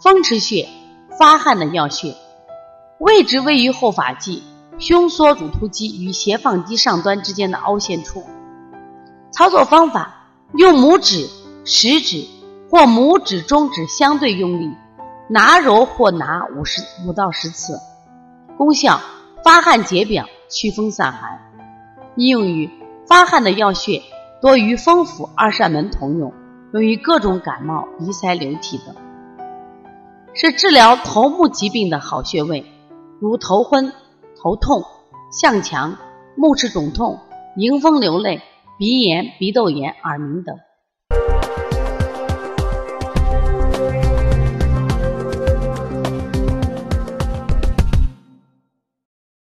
风池穴，发汗的要穴，位置位于后发际胸锁乳突肌与斜放肌上端之间的凹陷处。操作方法：用拇指、食指或拇指、中指相对用力，拿揉或拿五十五到十次。功效：发汗解表，祛风散寒。应用于发汗的要穴多与风府、二扇门同用，用于各种感冒、鼻塞、流涕等。是治疗头目疾病的好穴位，如头昏、头痛、向强、目赤肿痛、迎风流泪。鼻炎、鼻窦炎、耳鸣等。